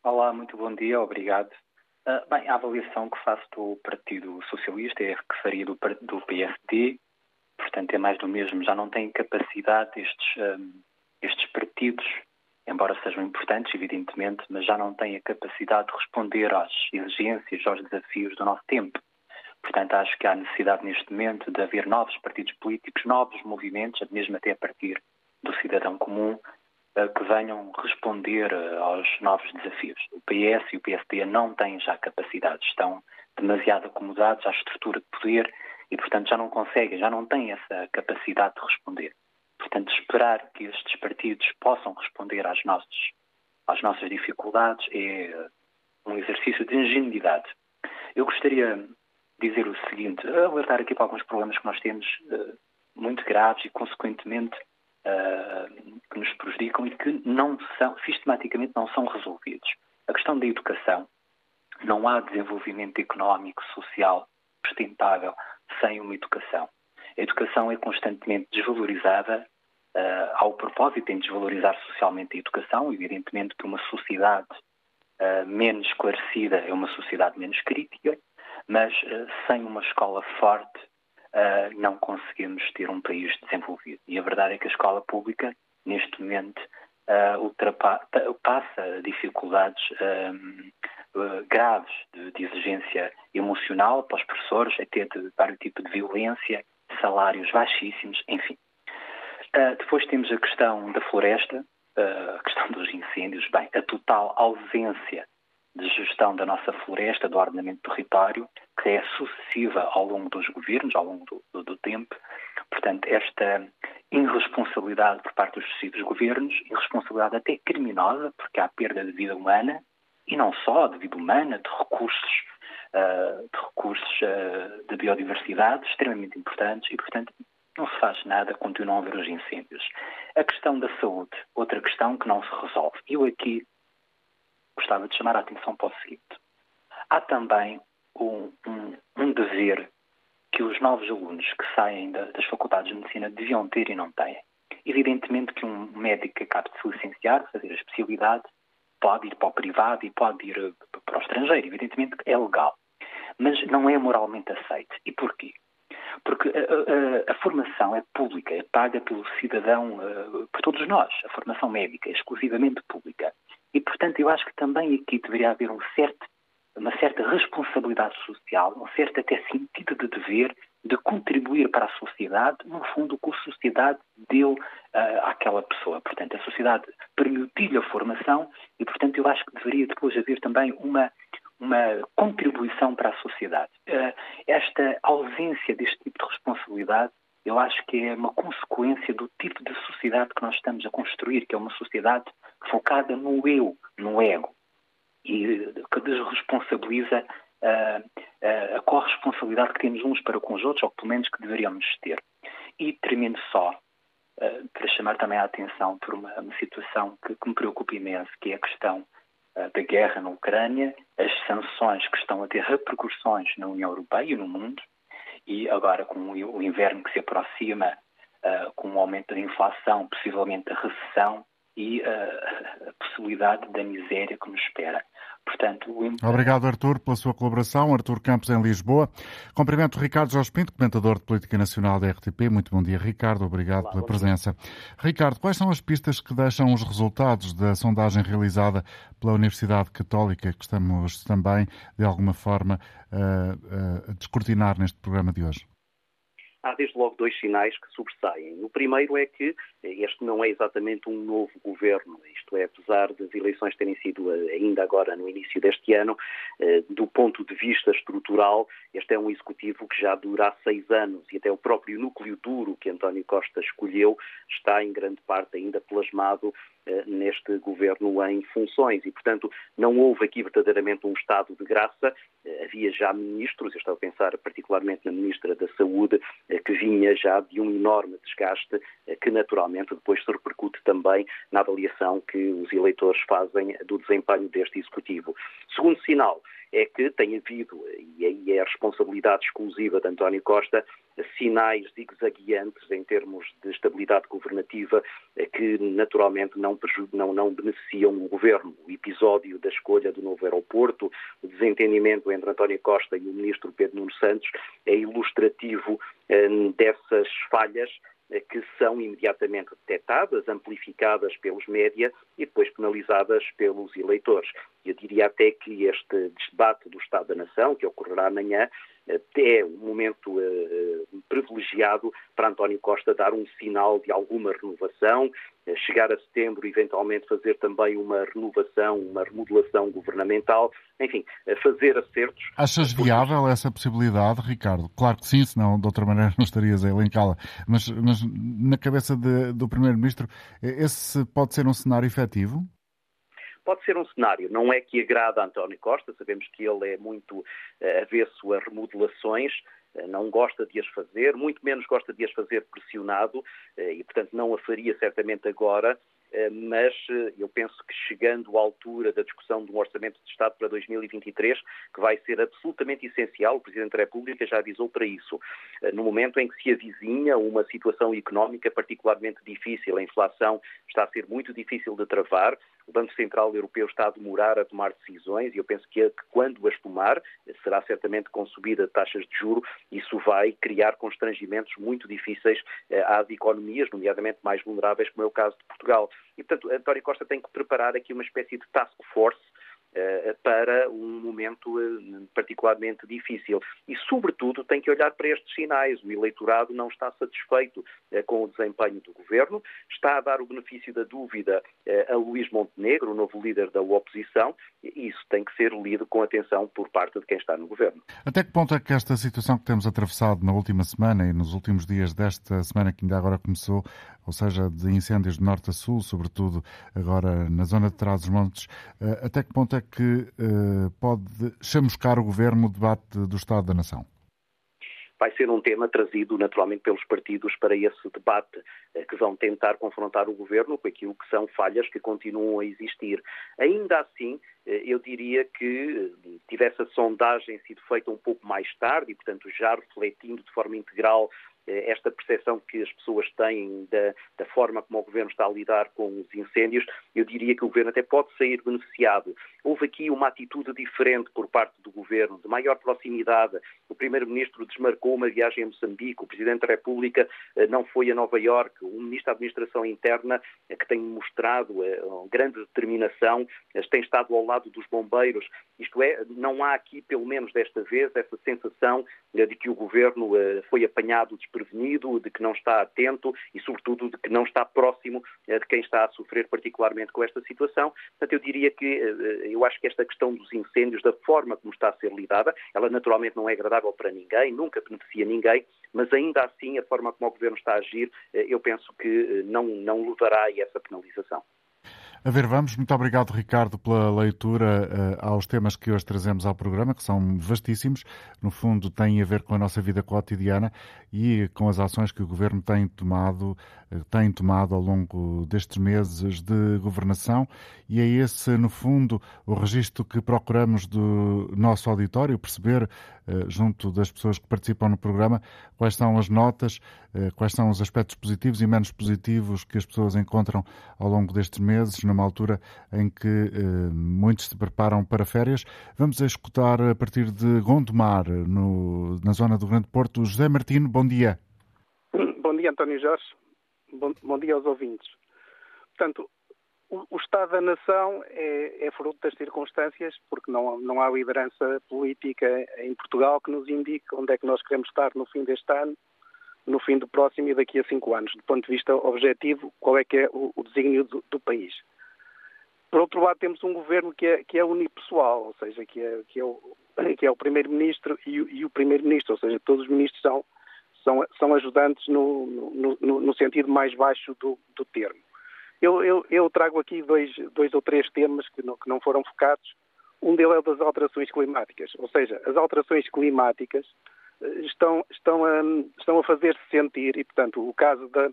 Speaker 10: Olá, muito bom dia, obrigado. Uh, bem, a avaliação que faço do Partido Socialista é que faria do, do PSD, portanto é mais do mesmo, já não tem capacidade estes, um, estes partidos embora sejam importantes, evidentemente, mas já não têm a capacidade de responder às exigências, aos desafios do nosso tempo. Portanto, acho que há necessidade neste momento de haver novos partidos políticos, novos movimentos, mesmo até a partir do cidadão comum, eh, que venham responder eh, aos novos desafios. O PS e o PSD não têm já capacidade, estão demasiado acomodados à estrutura de poder e, portanto, já não conseguem, já não têm essa capacidade de responder. Portanto, esperar que estes partidos possam responder às nossas, às nossas dificuldades é um exercício de ingenuidade. Eu gostaria de dizer o seguinte, alertar aqui para alguns problemas que nós temos uh, muito graves e, consequentemente, uh, que nos prejudicam e que não são, sistematicamente não são resolvidos. A questão da educação. Não há desenvolvimento económico, social, sustentável sem uma educação. A educação é constantemente desvalorizada uh, ao propósito em desvalorizar socialmente a educação. Evidentemente que uma sociedade uh, menos esclarecida é uma sociedade menos crítica, mas uh, sem uma escola forte não conseguimos ter um país desenvolvido. E a verdade é que a escola pública, neste momento, ultrapassa dificuldades graves de, de, exigência emocional para os professores, até de vários tipos de violência, salários baixíssimos, enfim. Uh, depois temos a questão da floresta, uh, a questão dos incêndios, bem, a total ausência de gestão da nossa floresta, do ordenamento território, que é sucessiva ao longo dos governos, ao longo do, do, do tempo. Portanto, esta irresponsabilidade por parte dos sucessivos governos, irresponsabilidade até criminosa, porque há perda de vida humana, e não só de vida humana, de recursos, uh, de recursos de biodiversidade extremamente importantes, e, portanto, não se faz nada, continuam a haver os incêndios. A questão da saúde, outra questão que não se resolve. Eu aqui gostava de chamar a atenção para o seguinte. Há também um, um, um dever que os novos alunos que saem da, das faculdades de medicina deviam ter e não têm. Evidentemente que um médico que acabe de se licenciar, fazer a especialidade, pode ir para o privado e pode ir eh, para o estrangeiro. Evidentemente que é legal. Mas não é moralmente aceito. E porquê? Porque a, a, a, formação é pública, é paga pelo cidadão, por todos nós. A formação médica é exclusivamente pública. E, portanto, eu acho que também aqui deveria haver um certo, uma certa responsabilidade social, um certo até sentido de dever de contribuir para a sociedade, no fundo, o que a sociedade deu uh, àquela pessoa. Portanto, a sociedade permitiu-lhe a formação e, portanto, eu acho que deveria depois haver também uma, uma contribuição para a sociedade. Uh, esta ausência deste tipo de responsabilidade eu acho que é uma consequência do tipo de sociedade que nós estamos a construir, que é uma sociedade focada no eu, no ego, e que desresponsabiliza uh, uh, a corresponsabilidade que temos uns para com os outros, ou pelo menos que deveríamos ter. E termino só para chamar também a atenção por uma, uma situação que, que, me preocupa imenso, que é a questão da guerra na Ucrânia, as sanções que estão a ter repercussões na União Europeia e no mundo, e agora com o inverno que se aproxima, com o aumento da inflação, possivelmente a recessão e a possibilidade da miséria que nos espera.
Speaker 2: Portanto, o... Obrigado, Artur, pela sua colaboração. Artur Campos, em Lisboa. Cumprimento Ricardo Jorge Pinto, comentador de Política Nacional da RTP. Muito bom dia, Ricardo. Obrigado Olá, pela presença. Dia. Ricardo, quais são as pistas que deixam os resultados da sondagem realizada pela Universidade Católica, que estamos também, de alguma forma, a, a descortinar neste programa de hoje?
Speaker 11: Há desde logo dois sinais que sobressaem. O primeiro é que este não é exatamente um novo governo, isto é, apesar das eleições terem sido eh, ainda agora no início deste ano, eh, do ponto de vista estrutural, este é um executivo que já dura há seis anos e até o próprio núcleo duro que António Costa escolheu está em grande parte ainda plasmado neste governo em funções e, portanto, não houve aqui verdadeiramente um estado de graça. Eh, havia já ministros, eu estou a pensar particularmente na Ministra da Saúde, eh, que vinha já de um enorme desgaste, que naturalmente depois se repercute também na avaliação que os eleitores fazem do desempenho deste Executivo. Segundo sinal, é que tem havido, e aí é a responsabilidade exclusiva de António Costa, sinais zigue-zagueantes em termos de estabilidade governativa eh, que naturalmente não, não, não beneficiam o governo. O episódio da escolha do novo aeroporto, o desentendimento entre António Costa e o ministro Pedro Nuno Santos é ilustrativo eh, dessas falhas que são imediatamente detectadas, amplificadas pelos média e depois penalizadas pelos eleitores. Eu diria até que este debate do Estado da Nação, que ocorrerá amanhã, é um momento uh, privilegiado para António Costa dar um sinal de alguma renovação, uh, chegar a setembro, eventualmente fazer também uma renovação, uma remodelação governamental, enfim, fazer acertos.
Speaker 2: Achas viável essa possibilidade, Ricardo? Claro que sim, senão de outra maneira não estarias a elencá-la. Mas, mas na cabeça de, do Primeiro-Ministro, esse pode ser um cenário efetivo?
Speaker 11: Pode ser um cenário. Não é que agrada a António Costa, sabemos que ele é muito uh, avesso a remodelações, uh, não gosta de as fazer, muito menos gosta de as fazer pressionado uh, e, portanto, não a faria certamente agora. Eh, mas eh, eu penso que chegando à altura da discussão de um orçamento de Estado para 2023, que vai ser absolutamente essencial, o Presidente da República já avisou para isso, eh, no momento em que se avizinha uma situação económica particularmente difícil, a inflação está a ser muito difícil de travar, o Banco Central Europeu está a demorar a tomar decisões e eu penso que, quando as tomar, será certamente com subida de taxas de juro, isso vai criar constrangimentos muito difíceis às economias, nomeadamente mais vulneráveis, como é o caso de Portugal. E, portanto, António Costa tem que preparar aqui uma espécie de task force eh, para um momento eh, particularmente difícil. E, sobretudo, tem que olhar para estes sinais. O eleitorado não está satisfeito eh, com o desempenho do governo, está a dar o benefício da dúvida a Luís Montenegro, o novo líder da oposição, e isso tem que ser lido com atenção por parte de quem está no governo.
Speaker 2: Até que ponto é que esta situação que temos atravessado na última semana e nos últimos dias desta semana que ainda agora começou, ou seja, de incêndios de norte a sul, sobretudo agora na zona de Trás-os-Montes, até que ponto é que uh, pode chamuscar o governo no debate do Estado da Nação?
Speaker 11: vai ser um tema trazido naturalmente pelos partidos para esse debate, eh, que vão tentar confrontar o governo com aquilo que são falhas que continuam a existir. Ainda assim, eh, eu diria que tivesse a sondagem sido feita um pouco mais tarde e, portanto, já refletindo de forma integral esta percepção que as pessoas têm da, da, forma como o Governo está a lidar com os incêndios, eu diria que o Governo até pode sair beneficiado. Houve aqui uma atitude diferente por parte do Governo, de maior proximidade. O Primeiro-Ministro desmarcou uma viagem a Moçambique, o Presidente da República eh, não foi a Nova Iorque, o Ministro da Administração Interna, eh, que tem mostrado grande determinação, tem estado ao lado dos bombeiros. Isto é, não há aqui, pelo menos desta vez, essa sensação de que o Governo foi apanhado desprevenido desprevenido, de que não está atento e, sobretudo, de que não está próximo de quem está a sofrer particularmente com esta situação. Portanto, eu diria que eu acho que esta questão dos incêndios, da forma como está a ser lidada, ela naturalmente não é agradável para ninguém, nunca beneficia ninguém, mas ainda assim a forma como o Governo está a agir, eu penso que não, não levará a essa penalização.
Speaker 2: A ver, vamos. Muito obrigado, Ricardo, pela leitura uh, aos temas que hoje trazemos ao programa, que são vastíssimos. No fundo, têm a ver com a nossa vida cotidiana e com as ações que o Governo tem tomado, uh, tem tomado ao longo destes meses de governação. E é esse, no fundo, o registro que procuramos do nosso auditório, perceber, uh, junto das pessoas que participam no programa, quais são as notas, quais são os aspectos positivos e menos positivos que as pessoas encontram ao longo destes meses numa altura em que eh, muitos se preparam para férias. Vamos a escutar a partir de Gondomar, no, na zona do Grande Porto, José Martino. Bom dia.
Speaker 12: Bom dia, António Jorge. Bom, bom dia aos ouvintes. Portanto, o, o Estado da Nação é, é, fruto das circunstâncias, porque não, não há liderança política em Portugal que nos indique onde é que nós queremos estar no fim deste ano no fim do próximo e daqui a cinco anos, do ponto de vista objetivo, qual é que é o, o desígnio do, do, país. Por outro lado, temos um governo que é, que é unipessoal, ou seja, que é, que é o, que é o primeiro-ministro e, e, o primeiro-ministro, ou seja, todos os ministros são, são, são ajudantes no, no, no, no sentido mais baixo do, do termo. Eu, eu, eu, trago aqui dois, dois ou três temas que não, que não foram focados. Um deles é o das alterações climáticas, ou seja, as alterações climáticas eh, estão, estão, a, estão a fazer-se sentir e, portanto, o caso da,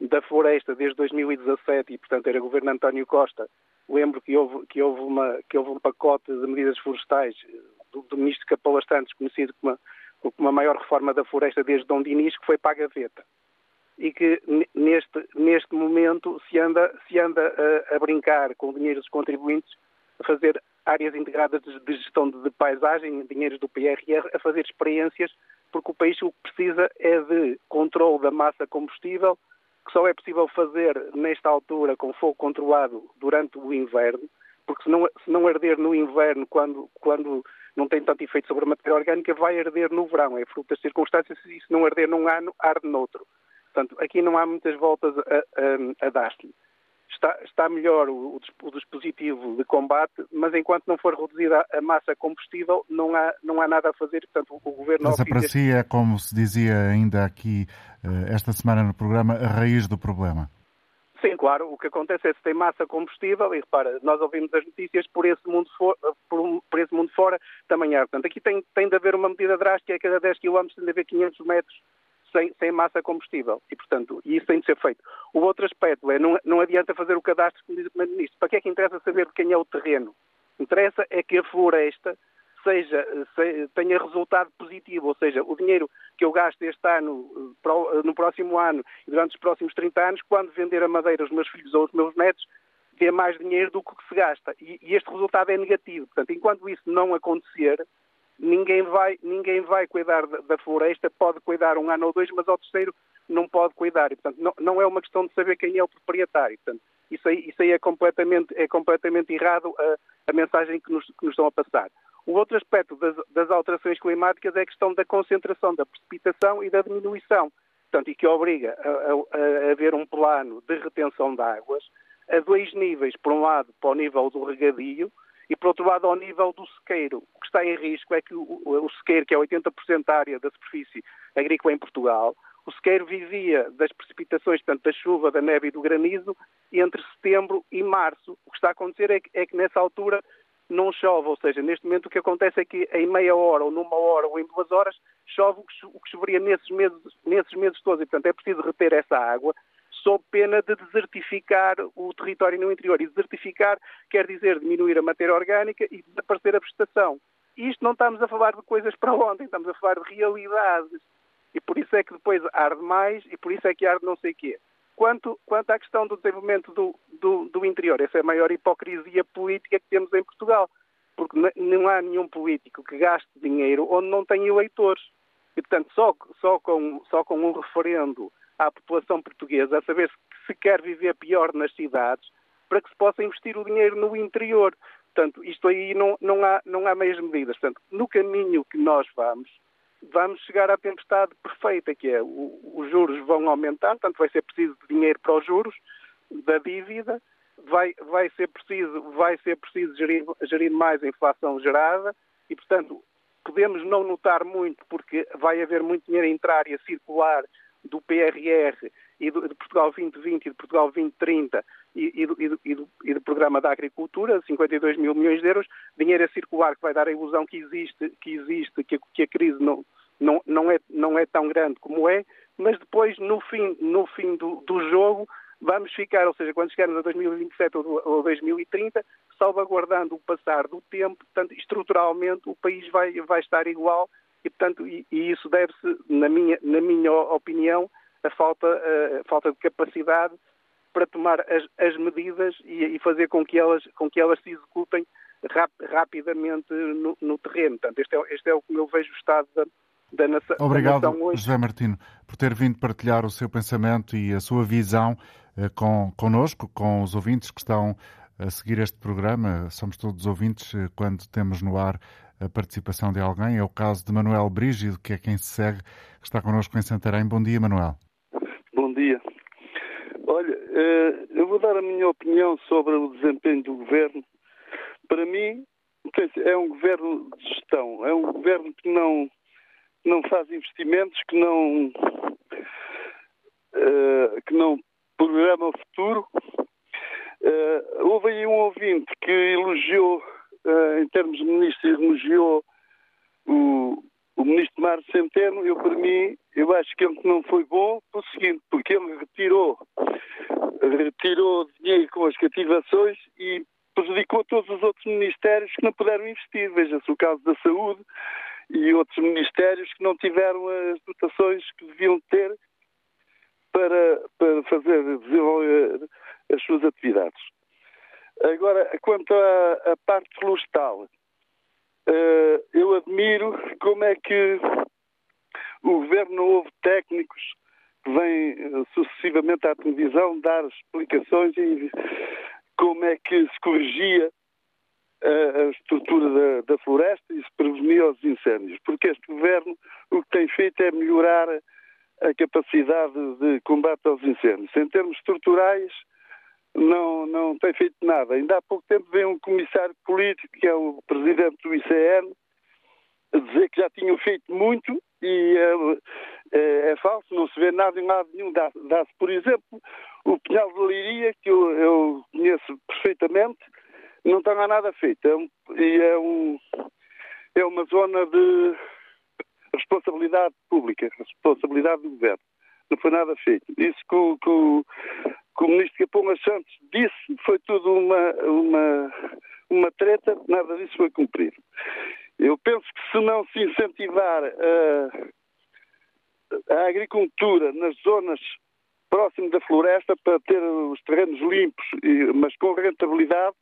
Speaker 12: da floresta desde 2017 e, portanto, era governo António Costa Lembro que houve, que houve, uma, que houve um pacote de medidas florestais do, do ministro Capolas Santos, conhecido como uma, maior reforma da floresta desde Dom Dinis, que foi para a gaveta. E que neste, neste momento se anda, se anda a, a brincar com o dinheiro dos contribuintes, a fazer áreas integradas de, gestão de, paisagem, dinheiros do PRR, a fazer experiências, porque o país o que precisa é de controle da massa combustível, que só é possível fazer nesta altura com fogo controlado durante o inverno, porque se não, se não arder no inverno, quando, quando não tem tanto efeito sobre a matéria orgânica, vai arder no verão. É fruto das circunstâncias e se não arder num ano, arde noutro. Portanto, aqui não há muitas voltas a, a, a dar-lhe está, está melhor o, o, dispositivo de combate, mas enquanto não for reduzida a massa combustível, não há, não há nada a fazer. Portanto, o, Governo...
Speaker 2: Mas para si é, como se dizia ainda aqui esta semana no programa, a raiz do problema.
Speaker 12: Sim, claro. O que acontece é se tem massa combustível, e repara, nós ouvimos as notícias por esse mundo, for, por, por esse mundo fora também há. Portanto, aqui tem, tem de haver uma medida drástica, é cada 10 km tem de haver 500 metros sem, sem massa combustível. E, portanto, isso tem de ser feito. O outro aspecto é, não, não adianta fazer o cadastro, como diz o Primeiro-Ministro. Para que é que interessa saber de quem é o terreno? Interessa é que a floresta seja, se, tenha resultado positivo, ou seja, o dinheiro que eu gasto este ano, eh, no próximo ano e durante os próximos 30 anos, quando vender a madeira aos meus filhos ou aos meus netos, dê mais dinheiro do que se gasta. E, e este resultado é negativo. Portanto, enquanto isso não acontecer, ninguém vai, ninguém vai cuidar da, da, floresta, pode cuidar um ano ou dois, mas ao terceiro não pode cuidar. E, portanto, não, não, é uma questão de saber quem é o proprietário. Portanto, isso aí, isso aí é, completamente, é completamente errado a, a mensagem que nos, que nos, estão a passar. O outro aspecto das, das, alterações climáticas é a questão da concentração, da precipitação e da diminuição. Portanto, e que obriga a, a, a haver um plano de retenção de águas a dois níveis. Por um lado, para o nível do regadio, e, por outro lado, ao nível do sequeiro. O que está em risco é que o, o sequeiro, que é 80% da área da superfície agrícola em Portugal, o sequeiro vivia das precipitações, portanto, da chuva, da neve e do granizo, entre setembro e março. O que está a acontecer é que, é que nessa altura não chove, ou seja, neste momento o que acontece é que em meia hora, ou numa hora, ou em duas horas, chove o que choveria nesses meses, nesses meses todos. E, portanto, é preciso reter essa água sob pena de desertificar o território no interior. E desertificar quer dizer diminuir a matéria orgânica e desaparecer a vegetação. Isto não estamos a falar de coisas para ontem, estamos a falar de realidades. E por isso é que depois arde mais e por isso é que arde não sei o quê. Quanto, quanto à questão do desenvolvimento do, do, do interior, essa é a maior hipocrisia política que temos em Portugal. Porque não há nenhum político que gaste dinheiro onde não tem eleitores. E, portanto, só, só, com, só com um referendo à população portuguesa a saber se quer viver pior nas cidades para que se possa investir o dinheiro no interior. Portanto, isto aí não, não, há, não há meias medidas. Portanto, no caminho que nós vamos, vamos chegar à tempestade perfeita, que é os juros vão aumentar, portanto vai ser preciso dinheiro para os juros da dívida, vai, vai ser preciso, vai ser preciso gerir, gerir mais a inflação gerada e, portanto, podemos não notar muito porque vai haver muito dinheiro a entrar e a circular do PRR e do, de Portugal 2020 e de Portugal 2030 e, e, do, e, do, e, do, Programa da Agricultura, 52 mil milhões de euros, dinheiro a circular que vai dar a ilusão que existe, que, existe, que, que a crise não, não, não, é, não é tão grande como é, mas depois, no fim, no fim do, do jogo, vamos ficar, ou seja, quando chegarmos a 2027 ou 2030, salvaguardando o passar do tempo, portanto, estruturalmente o país vai, vai estar igual e, portanto, e, e isso deve-se, na minha, na minha opinião, a falta, a falta de capacidade para tomar as, as medidas e, e, fazer com que elas, com que elas se executem rap, rapidamente no, no, terreno. Portanto, este é, este é o que eu vejo o estado da, da nação,
Speaker 2: Obrigado,
Speaker 12: da nação hoje.
Speaker 2: José Martino, por ter vindo partilhar o seu pensamento e a sua visão eh, com, connosco, com os ouvintes que estão a seguir este programa. Somos todos ouvintes eh, quando temos no ar a participação de alguém. É o caso de Manuel Brígido, que é quem se segue, que está connosco em Santarém. Bom dia, Manuel.
Speaker 13: Bom dia. Olha, eh, eu vou dar a minha opinião sobre o desempenho do governo. Para mim, é um governo de gestão, é um governo que não, não faz investimentos, que não, eh, que não programa o futuro. Houve aí um ouvinte que elogiou em termos de ministro, elogiou o, o ministro Mário Centeno, eu para mim, eu acho que ele não foi bom pelo seguinte, porque ele retirou, retirou dinheiro com as cativações e prejudicou todos os outros ministérios que não puderam investir. Veja-se o caso da saúde e outros ministérios que não tiveram as dotações que deviam ter para, para fazer desenvolver as suas atividades. Agora, quanto à, à parte florestal, uh, eu admiro como é que o governo houve técnicos que vêm uh, sucessivamente à televisão dar explicações e como é que se corrigia uh, a estrutura da, da, floresta e se prevenia os incêndios. Porque este governo o que tem feito é melhorar a capacidade de combate aos incêndios. Em termos estruturais, não, não tem feito nada. Ainda há pouco tempo veio um comissário político, que é o presidente do ICN, dizer que já tinham feito muito e é, é, é falso, não se vê nada em lado nenhum. Dá-se, por exemplo, o Pinhal de Leiria, que eu, eu, conheço perfeitamente, não está lá nada feito. É um, e é, um, é uma zona de responsabilidade pública, responsabilidade do governo. Não foi nada feito. Isso que o, que o, que o ministro Capão Santos disse foi tudo uma, uma, uma treta, nada disso foi cumprido. Eu penso que se não se incentivar a, a agricultura nas zonas próximas da floresta para ter os terrenos limpos, mas com rentabilidade,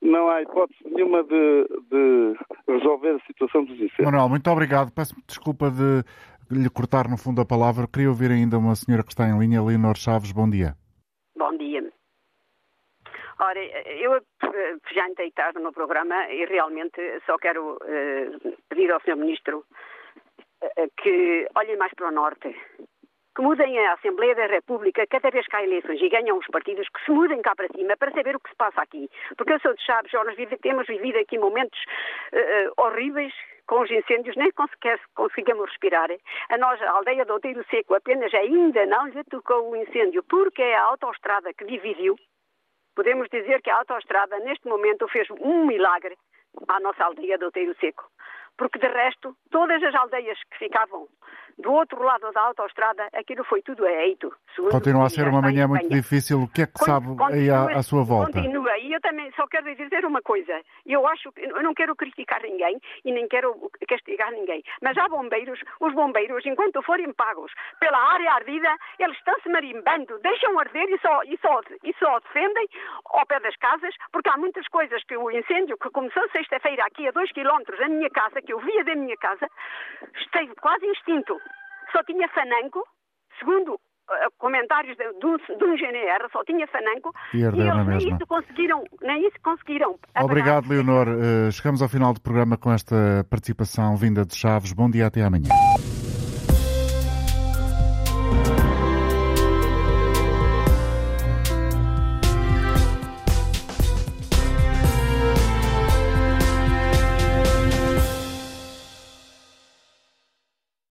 Speaker 13: não há hipótese nenhuma de, de resolver a situação dos incêndios.
Speaker 2: Manuel, muito obrigado. Peço desculpa de lhe cortar no fundo a palavra. Queria ouvir ainda uma senhora que está em linha, Leonor Chaves.
Speaker 14: Bom dia. Ora, eu já entrei tarde no programa e realmente só quero uh, pedir ao Sr. Ministro uh, que olhem mais para o Norte, que mudem a Assembleia da República cada vez que há eleições e ganham os partidos, que se mudem cá para cima para saber o que se passa aqui. Porque eu sou de Chaves, nós temos vivido aqui momentos uh, horríveis com os incêndios, nem conseguir, conseguimos respirar. A nossa aldeia do Outeiro Seco apenas ainda não lhe tocou o incêndio, porque é a autoestrada que dividiu. Podemos dizer que a autoestrada, neste momento, fez um milagre à nossa aldeia do Outeiro Seco. Porque, de resto, todas as aldeias que ficavam do outro lado da autoestrada, aquilo foi tudo eito.
Speaker 2: Continua a ser uma manhã muito difícil. O que é que sabe aí à, à, sua volta?
Speaker 14: Continua. E eu também só quero dizer uma coisa. Eu acho que eu não quero criticar ninguém e nem quero castigar ninguém. Mas há bombeiros, os bombeiros, enquanto forem pagos pela área ardida, eles estão-se marimbando, deixam arder e só, e, só, e só defendem ao pé das casas, porque há muitas coisas que o incêndio que começou sexta-feira aqui a dois quilómetros da minha casa, que eu via da minha casa, esteve quase extinto só tinha fananco, segundo comentários de, de, de, um GNR, só tinha Fananco,
Speaker 2: e,
Speaker 14: e
Speaker 2: eles
Speaker 14: nem isso conseguiram, nem isso conseguiram.
Speaker 2: Obrigado, Leonor. Uh, chegamos ao final do programa com esta participação vinda de Chaves. Bom dia, até amanhã.